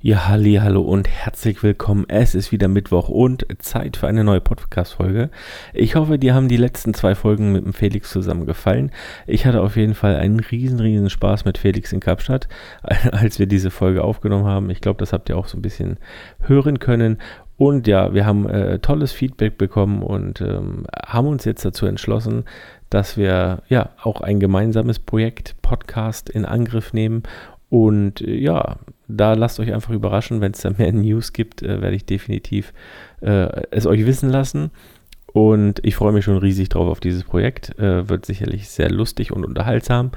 Ja, halli, hallo und herzlich willkommen. Es ist wieder Mittwoch und Zeit für eine neue Podcast-Folge. Ich hoffe, dir haben die letzten zwei Folgen mit dem Felix zusammen gefallen. Ich hatte auf jeden Fall einen riesen, riesen Spaß mit Felix in Kapstadt, als wir diese Folge aufgenommen haben. Ich glaube, das habt ihr auch so ein bisschen hören können. Und ja, wir haben äh, tolles Feedback bekommen und ähm, haben uns jetzt dazu entschlossen, dass wir ja auch ein gemeinsames Projekt Podcast in Angriff nehmen und äh, ja, da lasst euch einfach überraschen. Wenn es da mehr News gibt, äh, werde ich definitiv äh, es euch wissen lassen. Und ich freue mich schon riesig drauf auf dieses Projekt. Äh, wird sicherlich sehr lustig und unterhaltsam.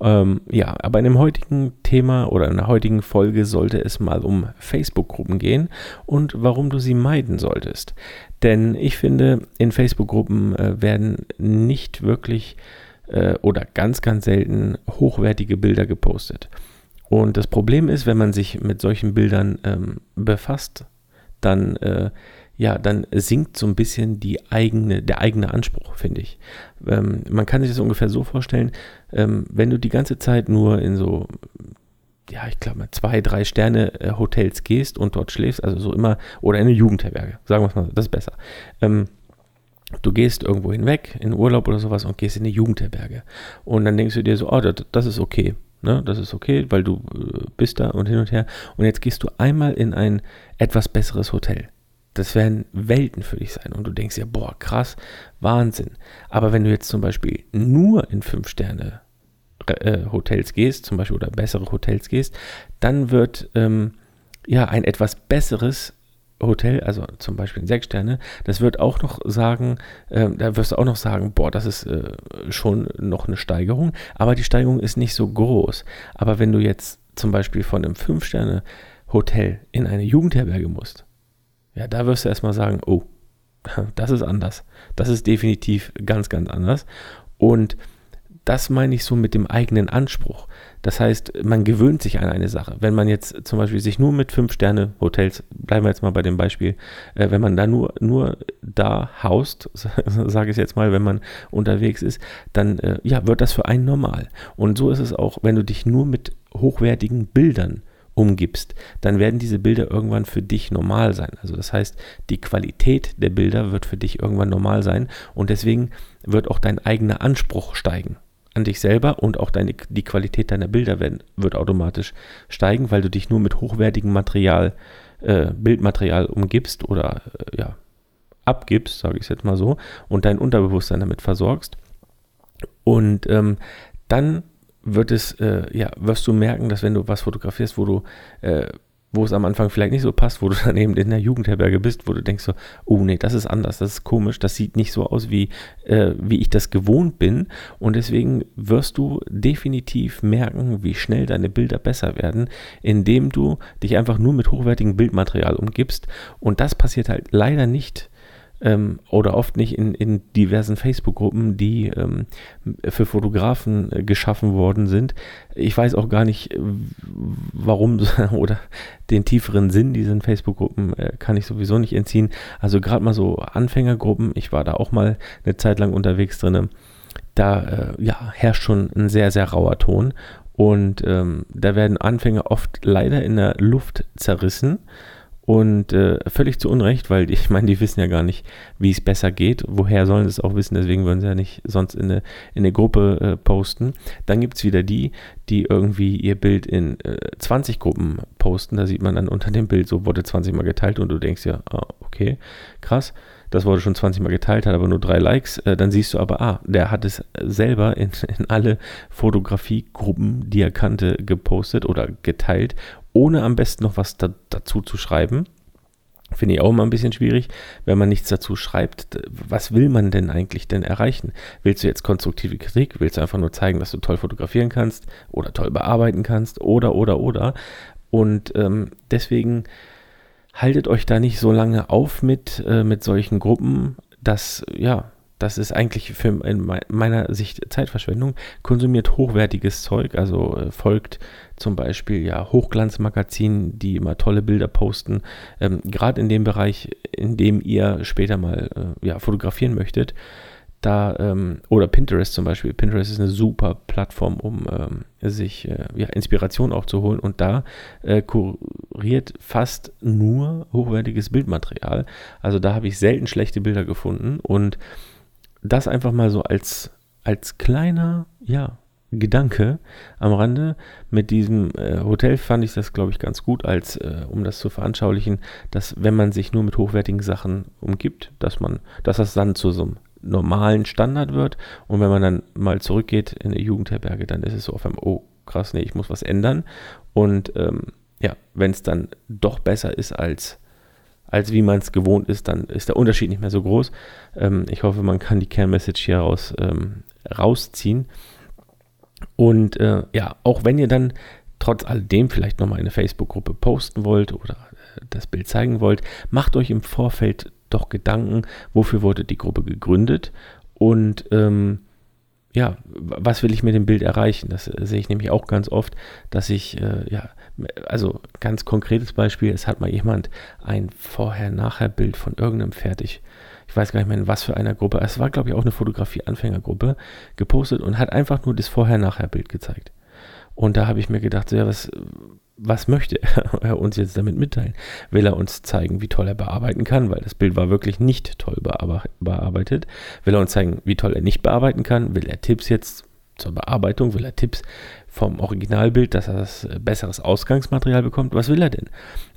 Ähm, ja, aber in dem heutigen Thema oder in der heutigen Folge sollte es mal um Facebook-Gruppen gehen und warum du sie meiden solltest. Denn ich finde, in Facebook-Gruppen äh, werden nicht wirklich äh, oder ganz, ganz selten hochwertige Bilder gepostet. Und das Problem ist, wenn man sich mit solchen Bildern ähm, befasst, dann, äh, ja, dann sinkt so ein bisschen die eigene, der eigene Anspruch, finde ich. Ähm, man kann sich das ungefähr so vorstellen, ähm, wenn du die ganze Zeit nur in so, ja, ich glaube mal, zwei, drei Sterne äh, Hotels gehst und dort schläfst, also so immer, oder in eine Jugendherberge, sagen wir es mal, das ist besser. Ähm, du gehst irgendwo hinweg, in Urlaub oder sowas und gehst in eine Jugendherberge. Und dann denkst du dir so, oh, das, das ist okay. Ne, das ist okay, weil du äh, bist da und hin und her. Und jetzt gehst du einmal in ein etwas besseres Hotel. Das werden Welten für dich sein. Und du denkst ja, boah, krass, Wahnsinn. Aber wenn du jetzt zum Beispiel nur in fünf Sterne äh, Hotels gehst, zum Beispiel oder bessere Hotels gehst, dann wird ähm, ja ein etwas besseres Hotel, also zum Beispiel sechs Sterne, das wird auch noch sagen, äh, da wirst du auch noch sagen, boah, das ist äh, schon noch eine Steigerung, aber die Steigerung ist nicht so groß. Aber wenn du jetzt zum Beispiel von einem fünf Sterne Hotel in eine Jugendherberge musst, ja, da wirst du erstmal sagen, oh, das ist anders. Das ist definitiv ganz, ganz anders. Und das meine ich so mit dem eigenen Anspruch. Das heißt, man gewöhnt sich an eine Sache. Wenn man jetzt zum Beispiel sich nur mit Fünf-Sterne-Hotels, bleiben wir jetzt mal bei dem Beispiel, äh, wenn man da nur, nur da haust, sage ich jetzt mal, wenn man unterwegs ist, dann äh, ja, wird das für einen normal. Und so ist es auch, wenn du dich nur mit hochwertigen Bildern umgibst, dann werden diese Bilder irgendwann für dich normal sein. Also das heißt, die Qualität der Bilder wird für dich irgendwann normal sein und deswegen wird auch dein eigener Anspruch steigen an dich selber und auch deine, die Qualität deiner Bilder werden, wird automatisch steigen, weil du dich nur mit hochwertigem Material, äh, Bildmaterial umgibst oder äh, ja, abgibst, sage ich es jetzt mal so, und dein Unterbewusstsein damit versorgst. Und ähm, dann wird es, äh, ja, wirst du merken, dass wenn du was fotografierst, wo du äh, wo es am Anfang vielleicht nicht so passt, wo du dann eben in der Jugendherberge bist, wo du denkst so, oh nee, das ist anders, das ist komisch, das sieht nicht so aus, wie, äh, wie ich das gewohnt bin. Und deswegen wirst du definitiv merken, wie schnell deine Bilder besser werden, indem du dich einfach nur mit hochwertigem Bildmaterial umgibst. Und das passiert halt leider nicht ähm, oder oft nicht in, in diversen Facebook-Gruppen, die ähm, für Fotografen äh, geschaffen worden sind. Ich weiß auch gar nicht, warum oder den tieferen Sinn dieser Facebook-Gruppen äh, kann ich sowieso nicht entziehen. Also gerade mal so Anfängergruppen, ich war da auch mal eine Zeit lang unterwegs drin. Da äh, ja, herrscht schon ein sehr, sehr rauer Ton. Und ähm, da werden Anfänger oft leider in der Luft zerrissen. Und äh, völlig zu Unrecht, weil ich meine, die wissen ja gar nicht, wie es besser geht. Woher sollen sie es auch wissen? Deswegen würden sie ja nicht sonst in eine, in eine Gruppe äh, posten. Dann gibt es wieder die, die irgendwie ihr Bild in äh, 20 Gruppen posten. Da sieht man dann unter dem Bild, so wurde 20 Mal geteilt und du denkst ja, ah, okay, krass. Das wurde schon 20 Mal geteilt, hat aber nur drei Likes. Äh, dann siehst du aber, ah, der hat es selber in, in alle Fotografiegruppen, die er kannte, gepostet oder geteilt ohne am besten noch was da, dazu zu schreiben. Finde ich auch immer ein bisschen schwierig, wenn man nichts dazu schreibt. Was will man denn eigentlich denn erreichen? Willst du jetzt konstruktive Kritik? Willst du einfach nur zeigen, dass du toll fotografieren kannst oder toll bearbeiten kannst oder, oder, oder? Und ähm, deswegen haltet euch da nicht so lange auf mit, äh, mit solchen Gruppen, dass, ja, das ist eigentlich für in meiner Sicht Zeitverschwendung. Konsumiert hochwertiges Zeug, also äh, folgt zum Beispiel ja Hochglanzmagazinen, die immer tolle Bilder posten. Ähm, Gerade in dem Bereich, in dem ihr später mal äh, ja, fotografieren möchtet, da, ähm, oder Pinterest zum Beispiel. Pinterest ist eine super Plattform, um ähm, sich äh, ja, Inspiration auch zu holen. Und da äh, kuriert fast nur hochwertiges Bildmaterial. Also da habe ich selten schlechte Bilder gefunden. Und das einfach mal so als, als kleiner, ja, Gedanke am Rande. Mit diesem äh, Hotel fand ich das, glaube ich, ganz gut, als äh, um das zu veranschaulichen, dass wenn man sich nur mit hochwertigen Sachen umgibt, dass man, dass das dann zu so einem normalen Standard wird. Und wenn man dann mal zurückgeht in eine Jugendherberge, dann ist es so auf einmal, oh krass, nee, ich muss was ändern. Und ähm, ja, wenn es dann doch besser ist als, als wie man es gewohnt ist, dann ist der Unterschied nicht mehr so groß. Ähm, ich hoffe, man kann die Kernmessage hier raus, ähm, rausziehen. Und äh, ja, auch wenn ihr dann trotz alledem vielleicht nochmal eine Facebook-Gruppe posten wollt oder äh, das Bild zeigen wollt, macht euch im Vorfeld doch Gedanken, wofür wurde die Gruppe gegründet und ähm, ja, was will ich mit dem Bild erreichen? Das äh, sehe ich nämlich auch ganz oft, dass ich, äh, ja, also ganz konkretes Beispiel, es hat mal jemand ein Vorher-Nachher-Bild von irgendeinem fertig, ich weiß gar nicht mehr in was für einer Gruppe, es war glaube ich auch eine Fotografie-Anfängergruppe, gepostet und hat einfach nur das Vorher-Nachher-Bild gezeigt. Und da habe ich mir gedacht, ja, was, was möchte er uns jetzt damit mitteilen? Will er uns zeigen, wie toll er bearbeiten kann? Weil das Bild war wirklich nicht toll bearbeitet. Will er uns zeigen, wie toll er nicht bearbeiten kann? Will er Tipps jetzt zur Bearbeitung? Will er Tipps vom Originalbild, dass er das äh, besseres Ausgangsmaterial bekommt? Was will er denn?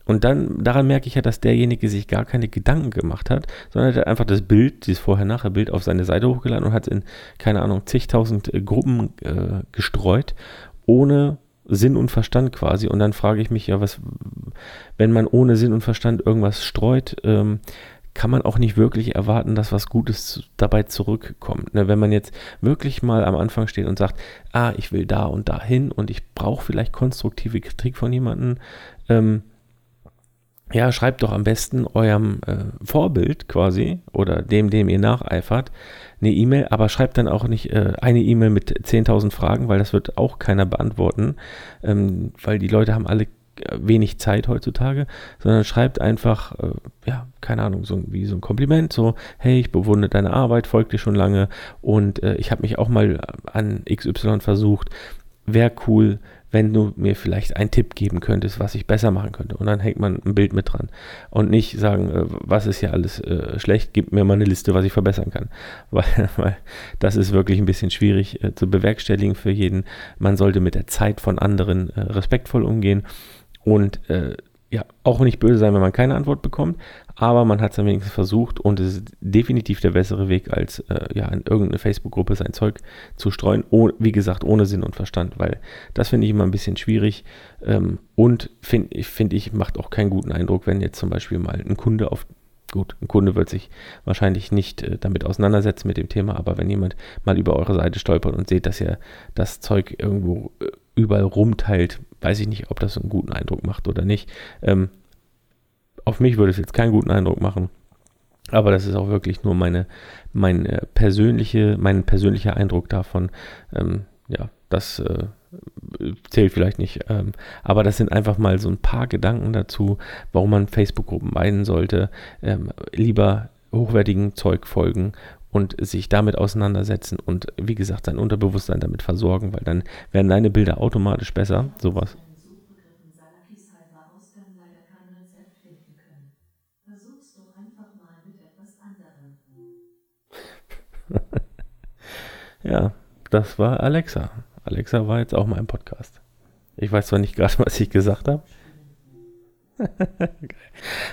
Und dann, daran merke ich ja, dass derjenige sich gar keine Gedanken gemacht hat, sondern er hat einfach das Bild, dieses Vorher-Nachher-Bild auf seine Seite hochgeladen und hat in, keine Ahnung, zigtausend äh, Gruppen äh, gestreut, ohne Sinn und Verstand quasi. Und dann frage ich mich ja, was, wenn man ohne Sinn und Verstand irgendwas streut, ähm, kann man auch nicht wirklich erwarten, dass was Gutes dabei zurückkommt. Ne, wenn man jetzt wirklich mal am Anfang steht und sagt, ah, ich will da und da hin und ich brauche vielleicht konstruktive Kritik von jemandem, ähm, ja, schreibt doch am besten eurem äh, Vorbild quasi oder dem, dem ihr nacheifert, eine E-Mail, aber schreibt dann auch nicht äh, eine E-Mail mit 10.000 Fragen, weil das wird auch keiner beantworten, ähm, weil die Leute haben alle äh, wenig Zeit heutzutage, sondern schreibt einfach, äh, ja, keine Ahnung, so wie so ein Kompliment, so, hey, ich bewundere deine Arbeit, folgt dir schon lange und äh, ich habe mich auch mal an XY versucht, wäre cool, wenn du mir vielleicht einen Tipp geben könntest, was ich besser machen könnte. Und dann hängt man ein Bild mit dran. Und nicht sagen, äh, was ist ja alles äh, schlecht, gib mir mal eine Liste, was ich verbessern kann. Weil, weil das ist wirklich ein bisschen schwierig äh, zu bewerkstelligen für jeden. Man sollte mit der Zeit von anderen äh, respektvoll umgehen. Und äh, ja, auch nicht böse sein, wenn man keine Antwort bekommt, aber man hat es dann wenigstens versucht und es ist definitiv der bessere Weg, als äh, ja, in irgendeine Facebook-Gruppe sein Zeug zu streuen, oh, wie gesagt, ohne Sinn und Verstand, weil das finde ich immer ein bisschen schwierig ähm, und finde find ich, macht auch keinen guten Eindruck, wenn jetzt zum Beispiel mal ein Kunde auf Gut, ein Kunde wird sich wahrscheinlich nicht äh, damit auseinandersetzen mit dem Thema, aber wenn jemand mal über eure Seite stolpert und seht, dass ihr das Zeug irgendwo äh, überall rumteilt, weiß ich nicht, ob das einen guten Eindruck macht oder nicht. Ähm, auf mich würde es jetzt keinen guten Eindruck machen. Aber das ist auch wirklich nur meine, mein, äh, persönliche, mein persönlicher Eindruck davon. Ähm, ja, das äh, zählt vielleicht nicht. Ähm, aber das sind einfach mal so ein paar Gedanken dazu, warum man Facebook-Gruppen meiden sollte. Ähm, lieber hochwertigen Zeug folgen und sich damit auseinandersetzen und wie gesagt sein Unterbewusstsein damit versorgen, weil dann werden deine Bilder automatisch besser. Sowas. Ja, das war Alexa. Alexa war jetzt auch mal im Podcast. Ich weiß zwar nicht gerade, was ich gesagt habe.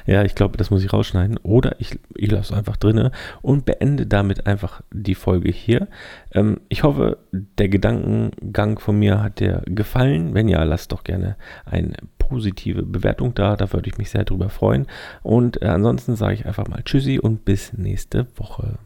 ja, ich glaube, das muss ich rausschneiden. Oder ich, ich lasse es einfach drinne und beende damit einfach die Folge hier. Ähm, ich hoffe, der Gedankengang von mir hat dir gefallen. Wenn ja, lasst doch gerne eine positive Bewertung da. Da würde ich mich sehr drüber freuen. Und äh, ansonsten sage ich einfach mal Tschüssi und bis nächste Woche.